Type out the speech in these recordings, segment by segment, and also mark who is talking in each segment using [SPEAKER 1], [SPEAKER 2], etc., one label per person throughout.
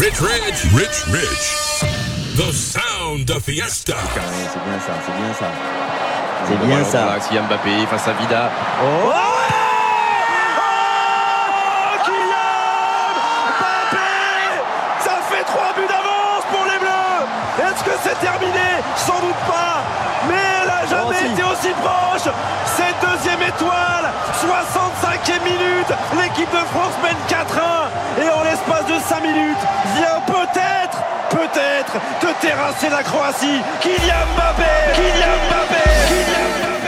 [SPEAKER 1] Rich, rich, rich, rich. The sound de Fiesta.
[SPEAKER 2] C'est bien ça, c'est bien ça. C'est bien ça.
[SPEAKER 3] Voilà, Kylian Mbappé face à Vida.
[SPEAKER 2] Oh,
[SPEAKER 4] oh c'est terminé? Sans doute pas Mais elle n'a jamais été aussi proche Cette deuxième étoile 65e minute L'équipe de France mène 4-1 la minute vient peut-être, peut-être de terrasser la Croatie. Kylian Mbappé, Kylian Mbappé, Kylian Mbappé.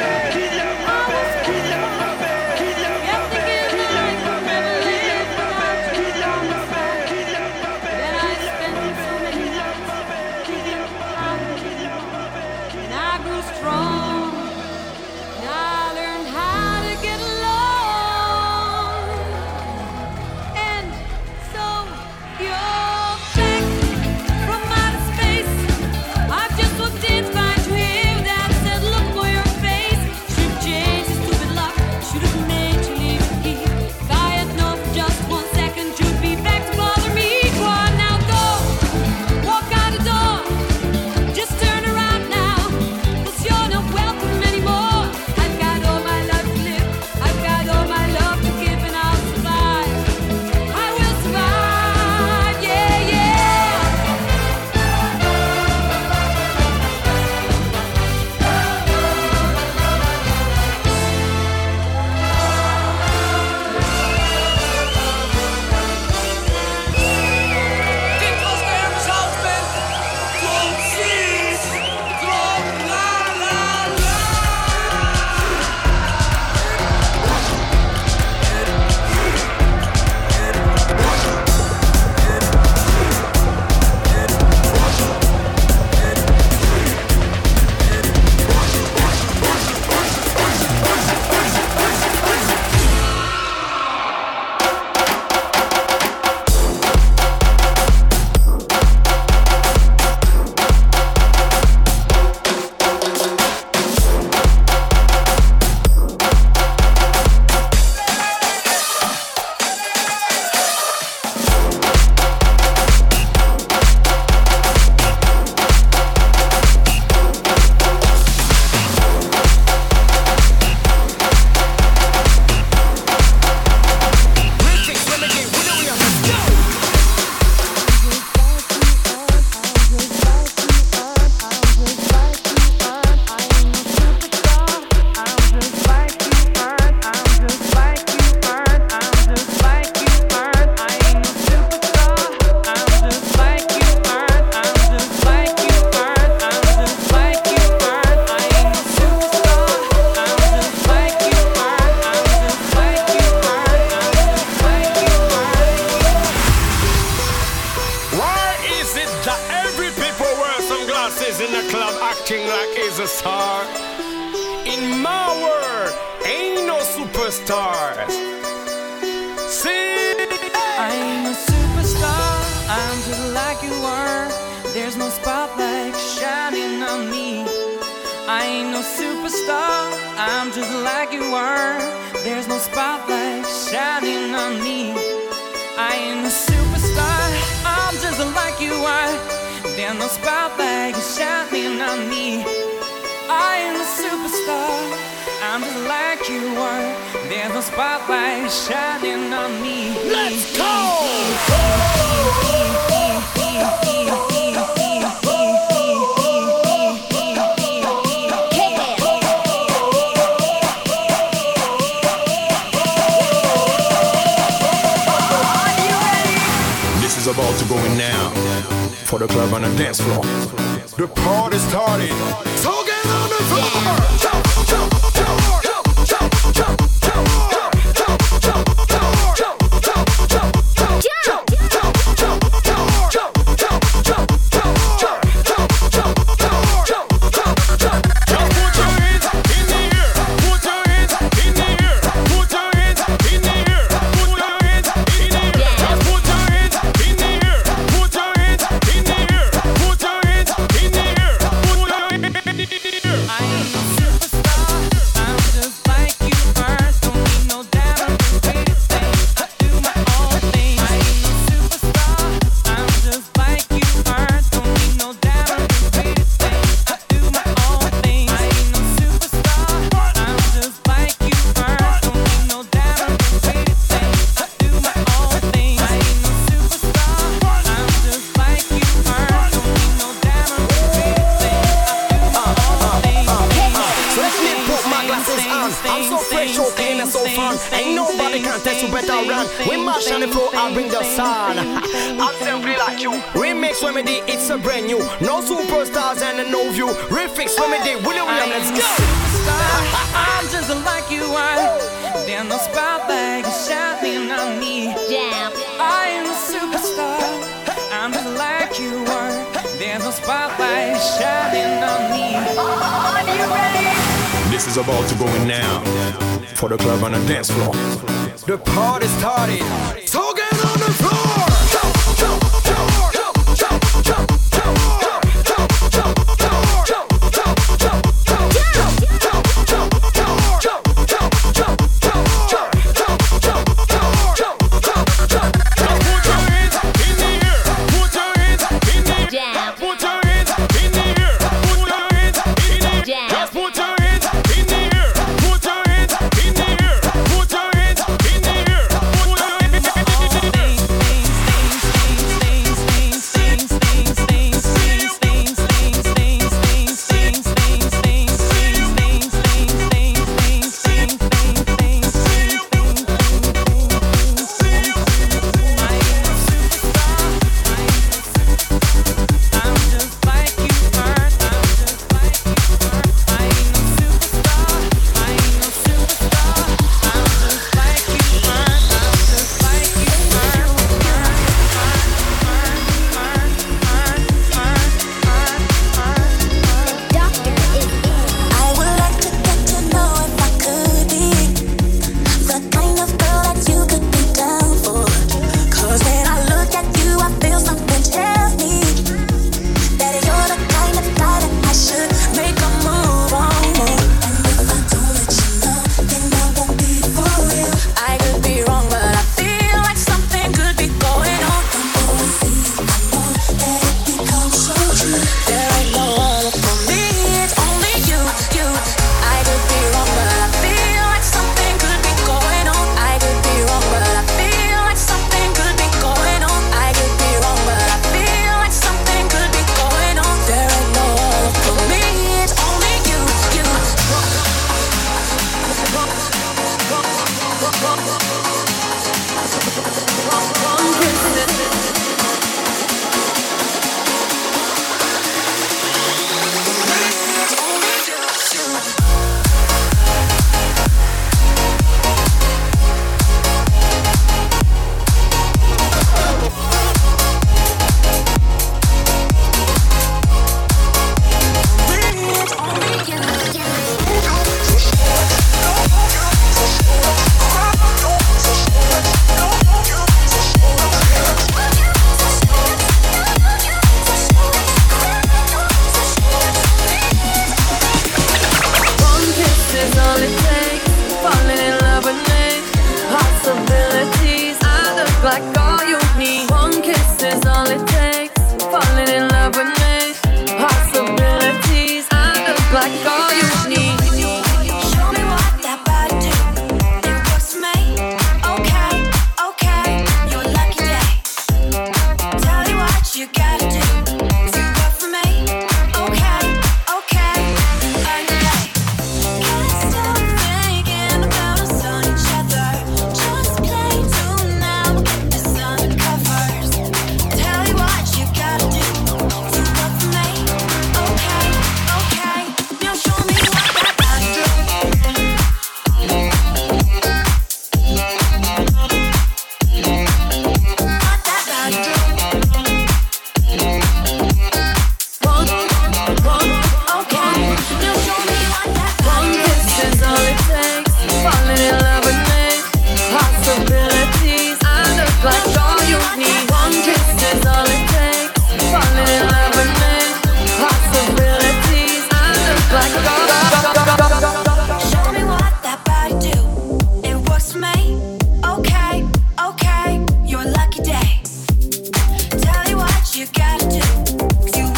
[SPEAKER 5] You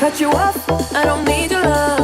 [SPEAKER 6] cut you off. I don't need your love,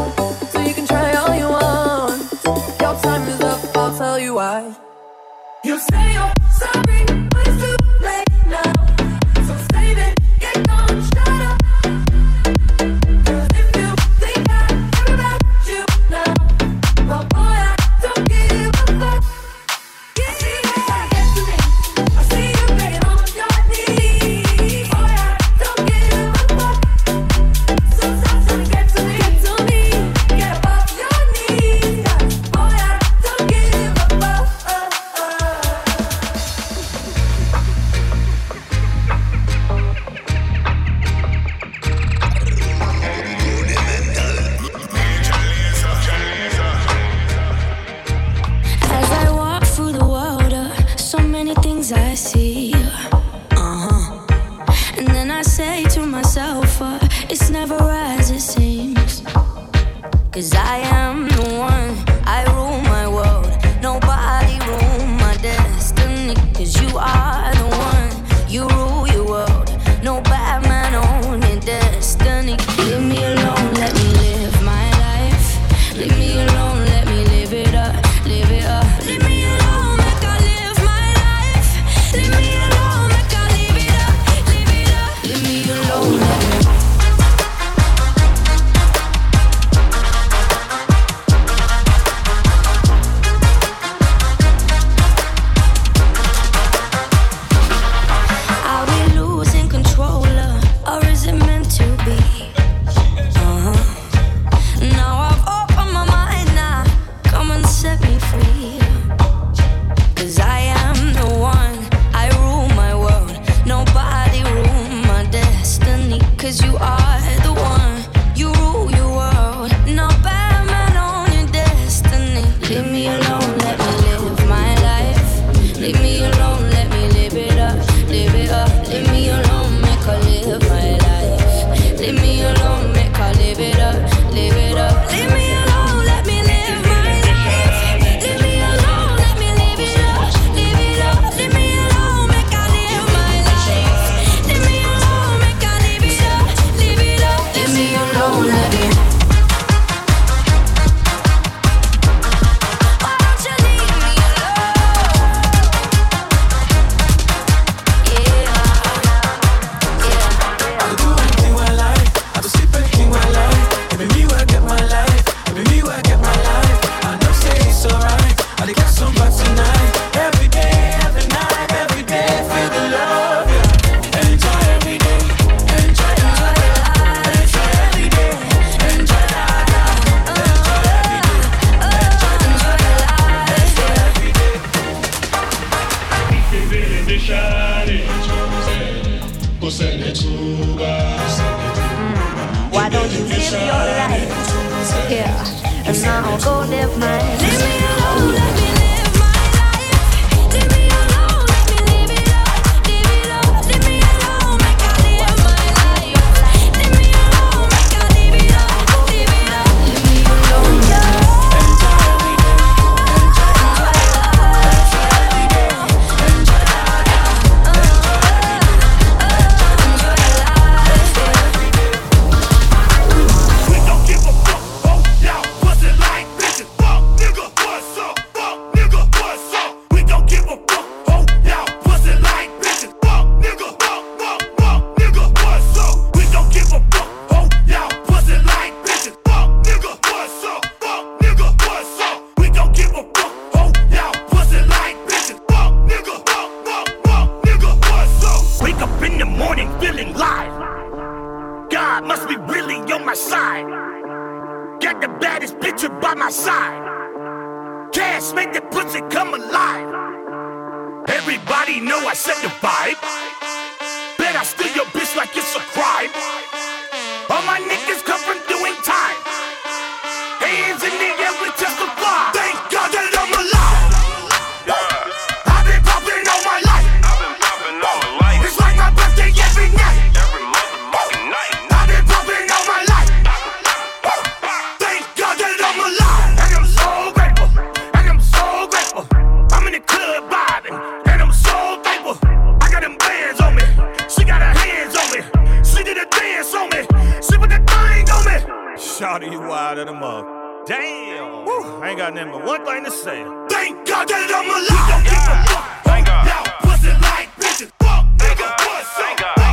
[SPEAKER 6] I
[SPEAKER 7] ain't got nothing but one thing to say.
[SPEAKER 1] Thank God that I'm alive. We don't give a fuck. Thank God. Now, pussy like bitches. Fuck, nigga, what's up?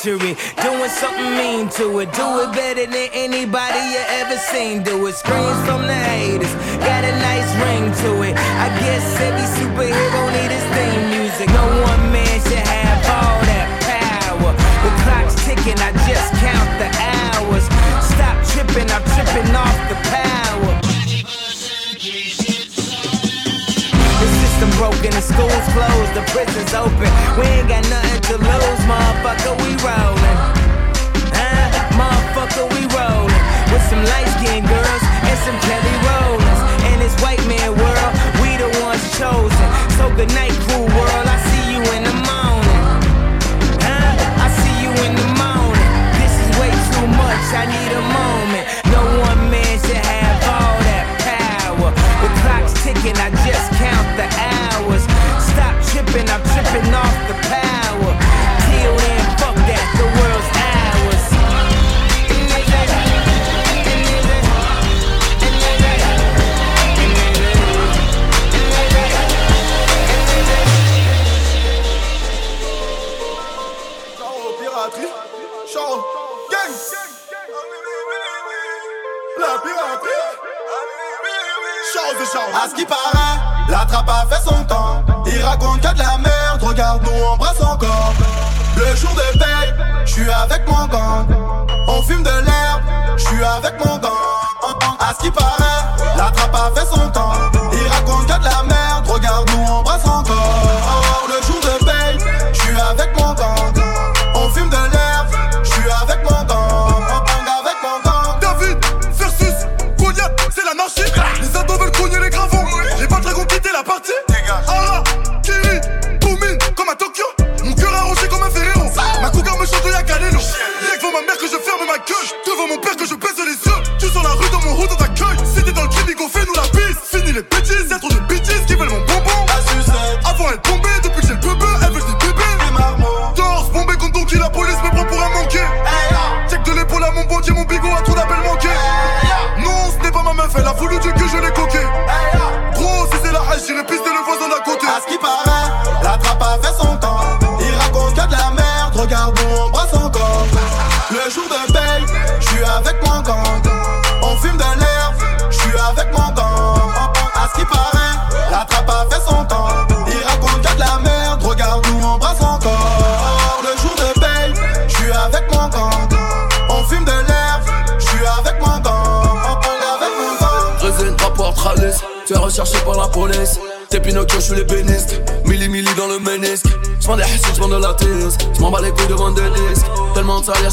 [SPEAKER 8] Century, doing something mean to it. Do it better than anybody you ever seen. Do it. Screams from the haters, got a nice ring to it. I guess every superhero need his theme music. No one man should have all that power. The clock's ticking, I just count the hours. Stop tripping, I'm tripping off the power. Broken, the school's closed, the prison's open. We ain't got nothing to lose, motherfucker, we rollin'. Huh? Motherfucker, we rollin'. With some light skinned girls and some Kelly Rollins. In this white man world, we the ones chosen. So good night, cool world, I see you in the morning. Huh? I see you in the morning. This is way too much, I need a moment. Off the power. Till then, fuck that, the world's ours.
[SPEAKER 9] La piraterie.
[SPEAKER 10] À ce qui paraît, la trappe a fait son temps. Il raconte que de la merde, regarde nous on brasse encore. Le jour de paye, je suis avec mon gang. On fume de l'herbe, je suis avec mon gang. À ce qui paraît,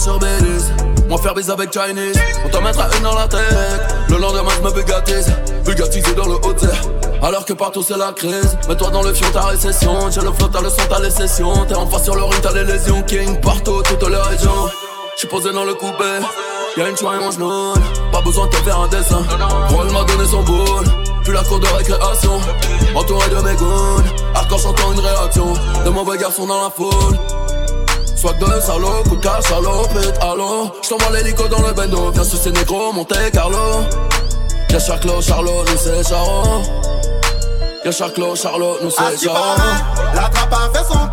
[SPEAKER 11] sur. Moi faire bise avec Chinese. On t'en mettra une dans la tête. Le lendemain, j'me bugatise. Bugatisé dans le haut Alors que partout c'est la crise. Mets-toi dans le fion, ta récession. J'ai le flot, t'as le son, t'as les sessions. T'es en face sur le ring, t'as les lésions. King partout, toutes les régions. J'suis posé dans le coupé. Y'a une choix et genou. Pas besoin de te faire un dessin. Roll m'a donné son boule. Puis la cour de récréation. Entouré de mes goons. Hardcore chantant une réaction. De mauvais garçons dans la foule. Swag de salaud, coup de cash, salopette, allô J't'envoie l'hélico dans le bendo, viens sucer négro, Monte Carlo. Y'a Charclo, Charlot, nous c'est Charo Y'a Charclo, Charlot, nous c'est Charo
[SPEAKER 10] paraît, la trappe a fait son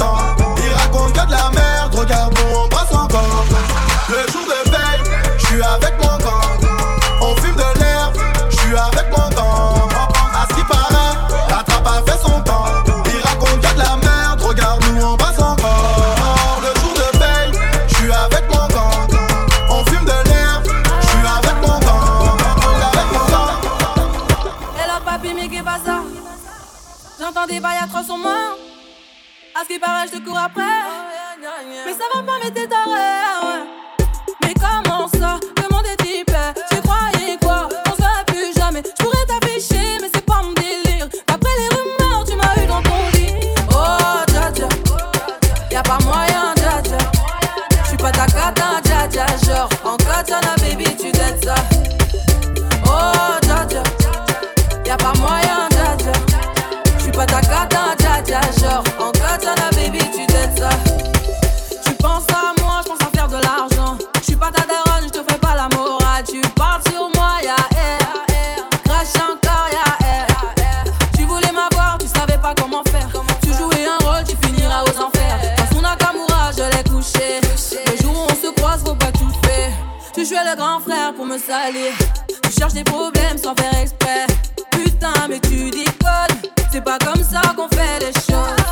[SPEAKER 12] Des moi. À ce qui je te cours après. Mais ça va pas, mais t'es taré. Mais comment ça? Demande des types, tu croyais quoi? On se plus jamais. Je pourrais t'afficher, mais c'est pas mon délire. Après les rumeurs, tu m'as eu dans ton lit. Oh, dja dja. Y'a pas moyen, dja dja. J'suis pas ta cata, dja dja. Genre, en katana, baby, tu dettes ça. Pas ta cata, dja dja. Genre, en katana, baby, tu dettes ça. Tu penses à moi, je pense à faire de l'argent. Je suis pas ta daronne, je te fais pas la morale. Tu parles sur moi, ya air. Crash encore, ya air. Tu voulais m'avoir, tu savais pas comment faire. Tu jouais un rôle, tu finiras aux enfers. Dans son Nakamura, je l'ai couché. Le jour où on se croise, faut pas tout faire. Tu jouais le grand frère pour me salir. Tu cherches des problèmes sans faire exprès. C'est pas comme ça qu'on fait les choses.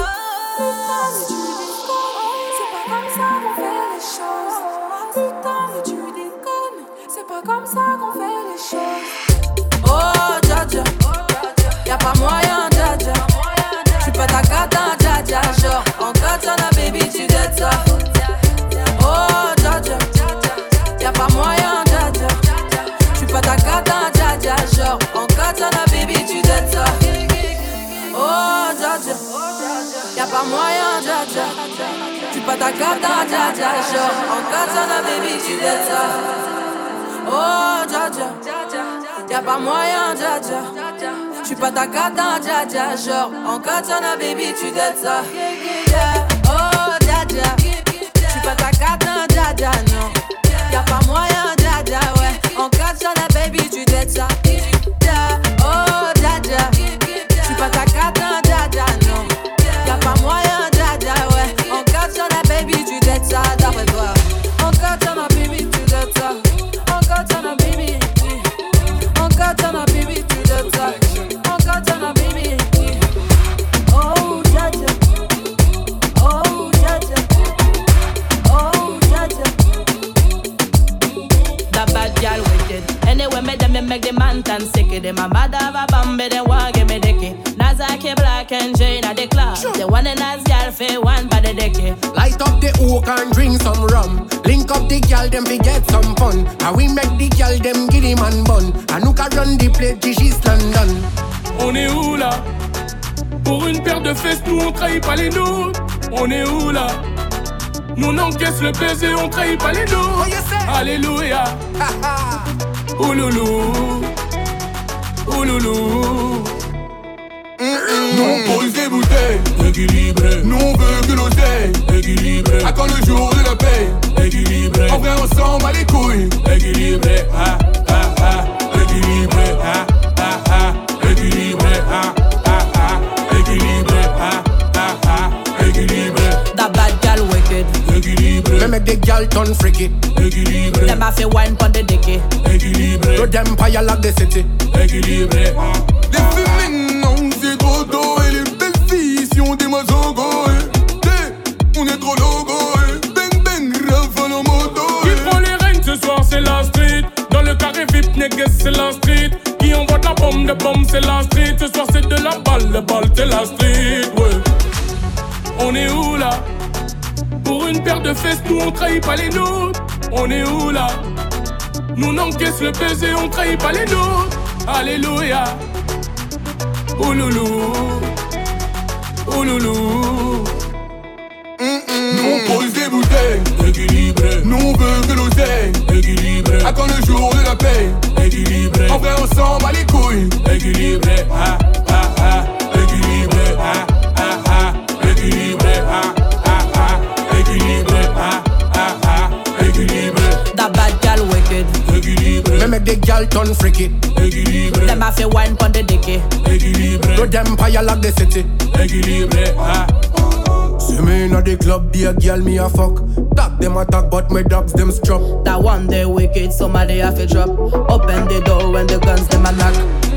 [SPEAKER 12] Putain, mais tu déconnes. C'est pas comme ça qu'on fait les choses. Putain, mais tu déconnes. C'est pas comme ça qu'on fait les choses. Oh, dja dja. Y'a pas moyen, dja dja. J'suis pas ta cata, dja dja. Genre, en katana, baby, tu dettes ça. Moyen. J'suis pas ta cata, dja dja. Genre, en baby, tu dettes. Oh, dja dja. Y'a pas moyen, dja. J'suis pas ta cata, dja dja. Genre, en tu. Oh. J'suis pas ta dja dja, non. Y'a pas moyen, dja dja, ouais. En katana, baby, tu dettes ça.
[SPEAKER 8] Them me make the man tan sick. Them a mad have a bambi, they want give me dicky. Nazaki black and Jane at the club. They want a nice gal for one by the dicky.
[SPEAKER 13] Light up the oak and drink some rum. Link up the gal, them we get some fun. And we make the gal, them giddy man bun. And who can run the place, till she's London.
[SPEAKER 14] On est où là Pour une paire de fesses, nous on trahit pas les nôtres. On est où là Nous on encaisse le baiser, on trahit pas les nôtres. Oh, Alléluia. Ouloulou. Ouloulou.
[SPEAKER 9] Nous on pose des bouteilles, équilibré. Nous on veut que l'oseille, équilibré. À quand le jour de la paix, équilibré. En vrai, on s'en bat les couilles, équilibré. Ah, ah, ah, équilibré. Ah, Équilibré.
[SPEAKER 13] Me make the turn freaky.
[SPEAKER 9] Équilibré.
[SPEAKER 8] Them a fi wine pon the dicky.
[SPEAKER 9] Équilibré.
[SPEAKER 13] To them like the city.
[SPEAKER 9] Équilibré. Les c'est trop tôt. Et les belles filles, si on des mazogos. On est trop logo. Bang bang, rafale en moto.
[SPEAKER 14] Qui prend les règnes ce soir, c'est la street. Dans le carré VIP, négues, c'est la street. Qui envoie de la bombe, de bombe, c'est la street. Ce soir, c'est de la balle, de balle, c'est la street. Ouais. On est où là? Pour une paire de fesses, nous on trahit pas les nôtres. On est où là? Nous on encaisse le baiser, on trahit pas les nôtres. Alléluia. Ouloulou. Ouloulou.
[SPEAKER 9] Nous on pose des bouteilles, équilibré. Nous on veut que l'oseille, équilibré. À quand le jour de la paix, équilibré. En vrai, on s'en bat les couilles, équilibré. Ah, ah, ah, Équilibré.
[SPEAKER 13] Me make the gal turn freaky.
[SPEAKER 9] Équilibré.
[SPEAKER 8] Them a fi wine pon the dicky.
[SPEAKER 9] Équilibré.
[SPEAKER 13] To them fire like the city.
[SPEAKER 9] Équilibré. Ah.
[SPEAKER 13] See me in the club, be a girl, me a fuck. Talk them attack, but my dogs them strap.
[SPEAKER 8] That one day wicked, somebody have to drop. Open the door when the guns them a knock.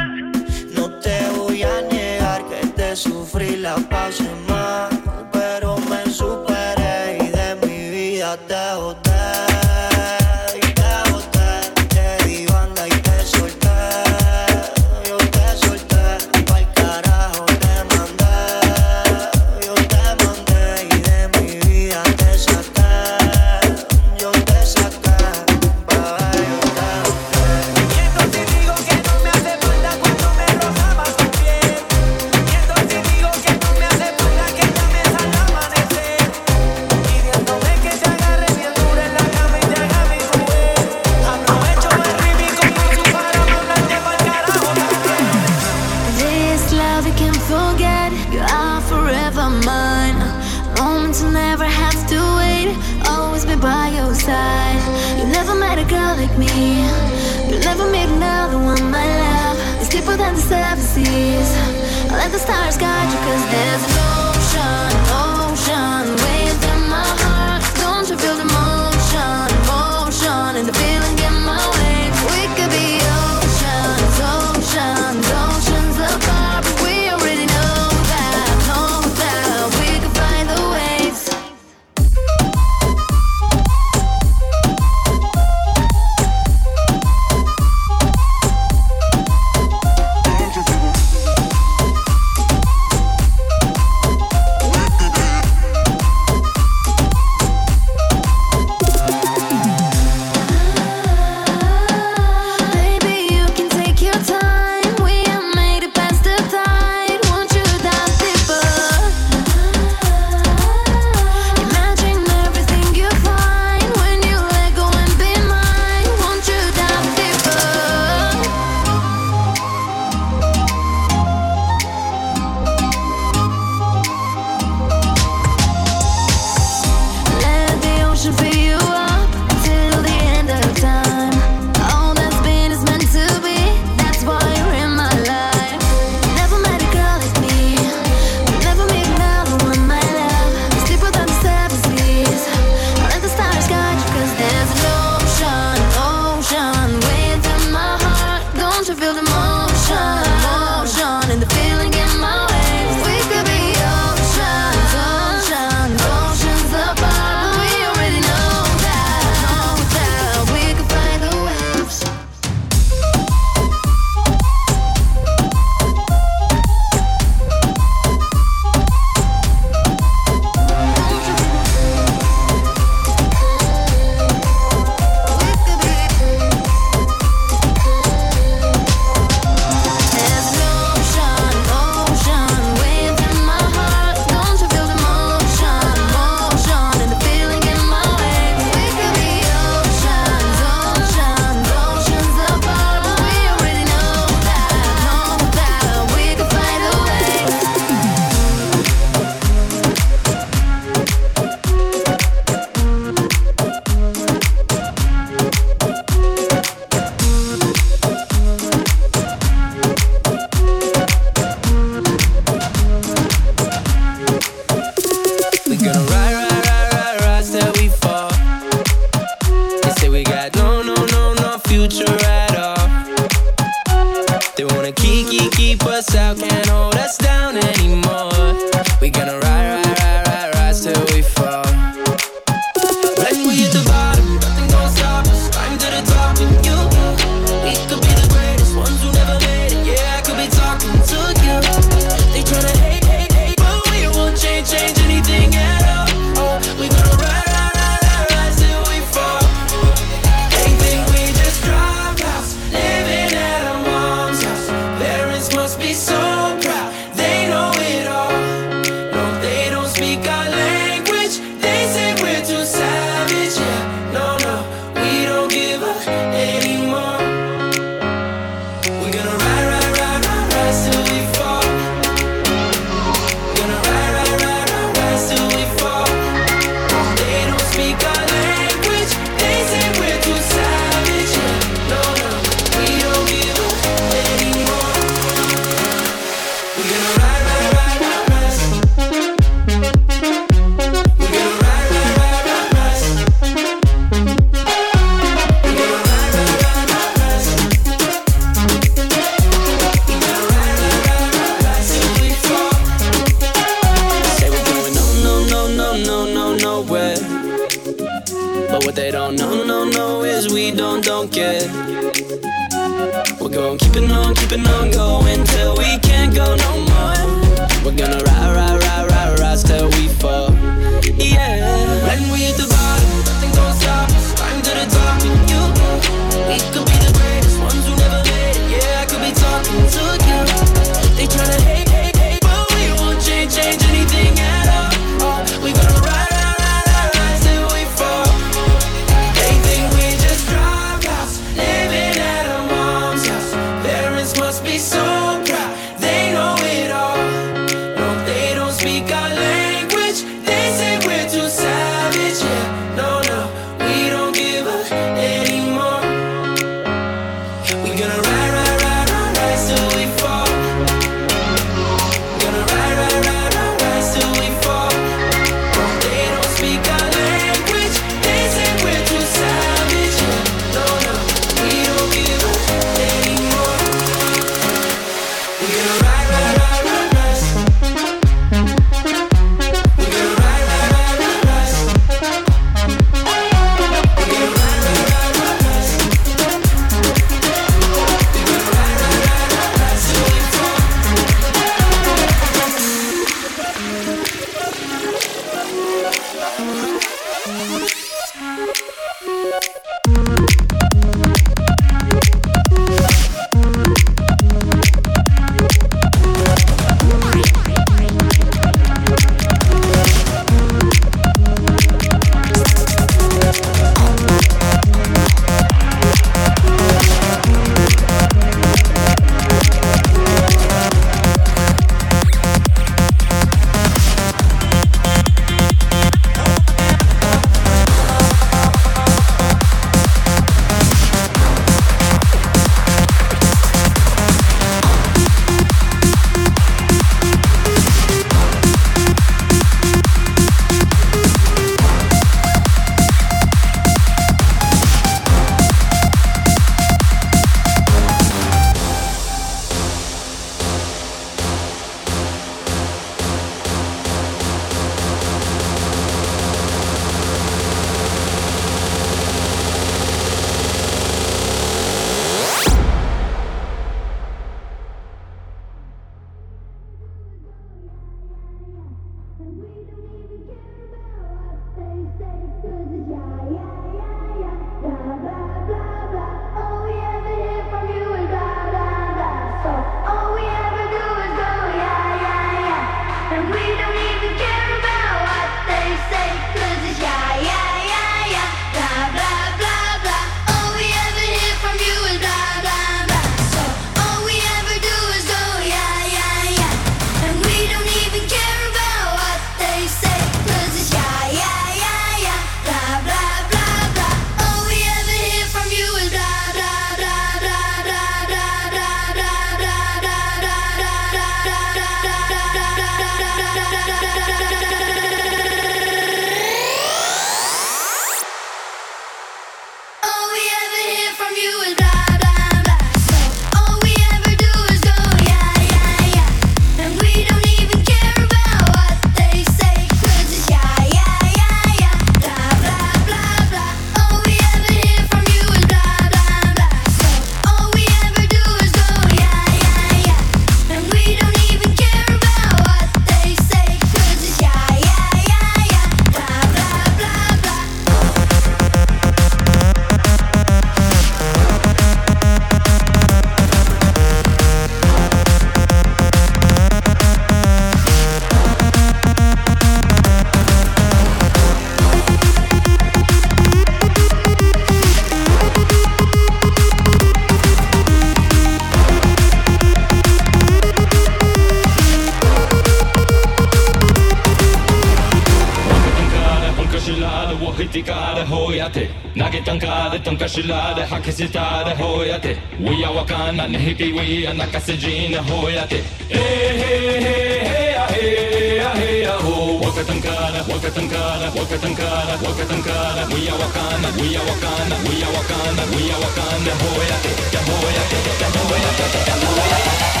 [SPEAKER 14] تنكشلار حكستار هويتي. ويا وكان نهكي ويا نكسجين هويتي.
[SPEAKER 9] إيه إيه إيه إيه, إيه،,
[SPEAKER 15] إيه، هو. وقتا كان وقتا كان وقتا كان وقتا كان. ويا وكان ويا وكان ويا وكان ويا وكان هويتي هويتي هويتي هويتي.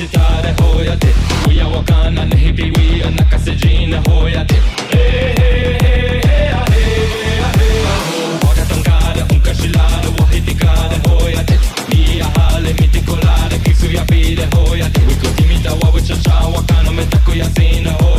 [SPEAKER 15] sitară hoia de
[SPEAKER 10] Uia wakana nehibi wia nakasejina hoia de
[SPEAKER 16] Hey hey hey hey ah, hey ah, hey ah, Ora tankara unka shilada wahitikara hoia de
[SPEAKER 17] Mia hale mitikolada kisuya pide
[SPEAKER 18] hoia de
[SPEAKER 15] Wiko timita wawichasha wakano metakuya sina hoia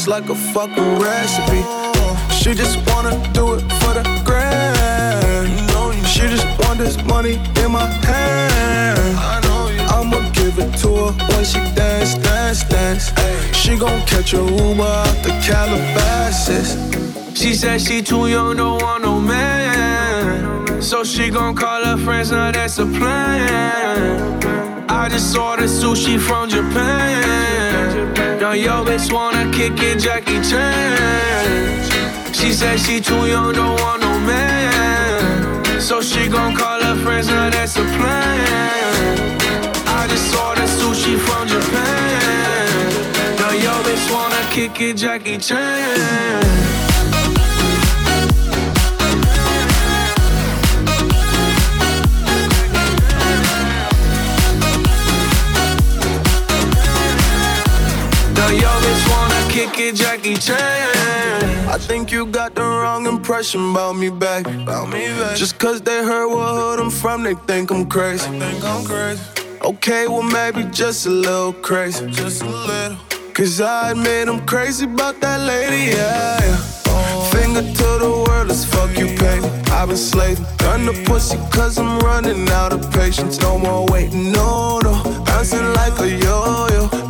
[SPEAKER 15] sauce like a fucking recipe. Uh, she just wanna do it for the grand. She just want this money in my hand. I'ma give it to her when she dance, dance, dance. She gon' catch a Uber out the Calabasas.
[SPEAKER 19] She said she too young, don't want no man. So she gon' call her friends, now that's a plan. I just ordered sushi from Japan. Now yo bitch wanna kick it, Jackie Chan. She said she too young, don't want no man. So she gon' call her friends, now that's a plan. I just ordered sushi from Japan. Now yo bitch wanna kick it, Jackie Chan. Now yo bitch wanna kick it, Jackie Chan.
[SPEAKER 15] I think you got the wrong impression about me back. About me back. Just cause they heard what hood I'm from, they think I'm crazy. think I'm crazy. Okay, well maybe just a little crazy. Just a little. Cause I admit I'm crazy about that lady, yeah. yeah. Finger to the world, let's fuck you, baby. I've been slaving. Done the pussy cause I'm running out of patience. No more waiting, no, no. Bouncing like a yo yo.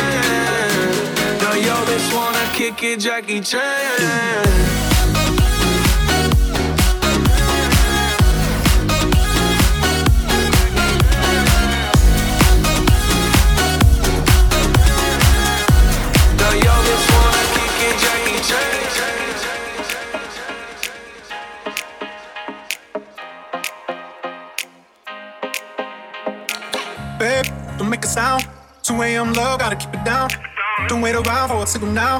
[SPEAKER 19] Kick it, Jackie Chan.
[SPEAKER 20] Babe, don't make a sound. 2 a.m. love, gotta keep it down. Don't wait around for a signal now.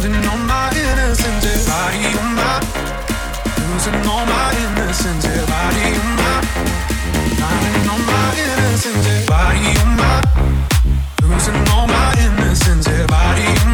[SPEAKER 20] finding all my innocence. Yeah, body on my, losing all my innocence. Yeah, body on my, finding all my innocence. Body on my, losing all my innocence. Yeah, body my,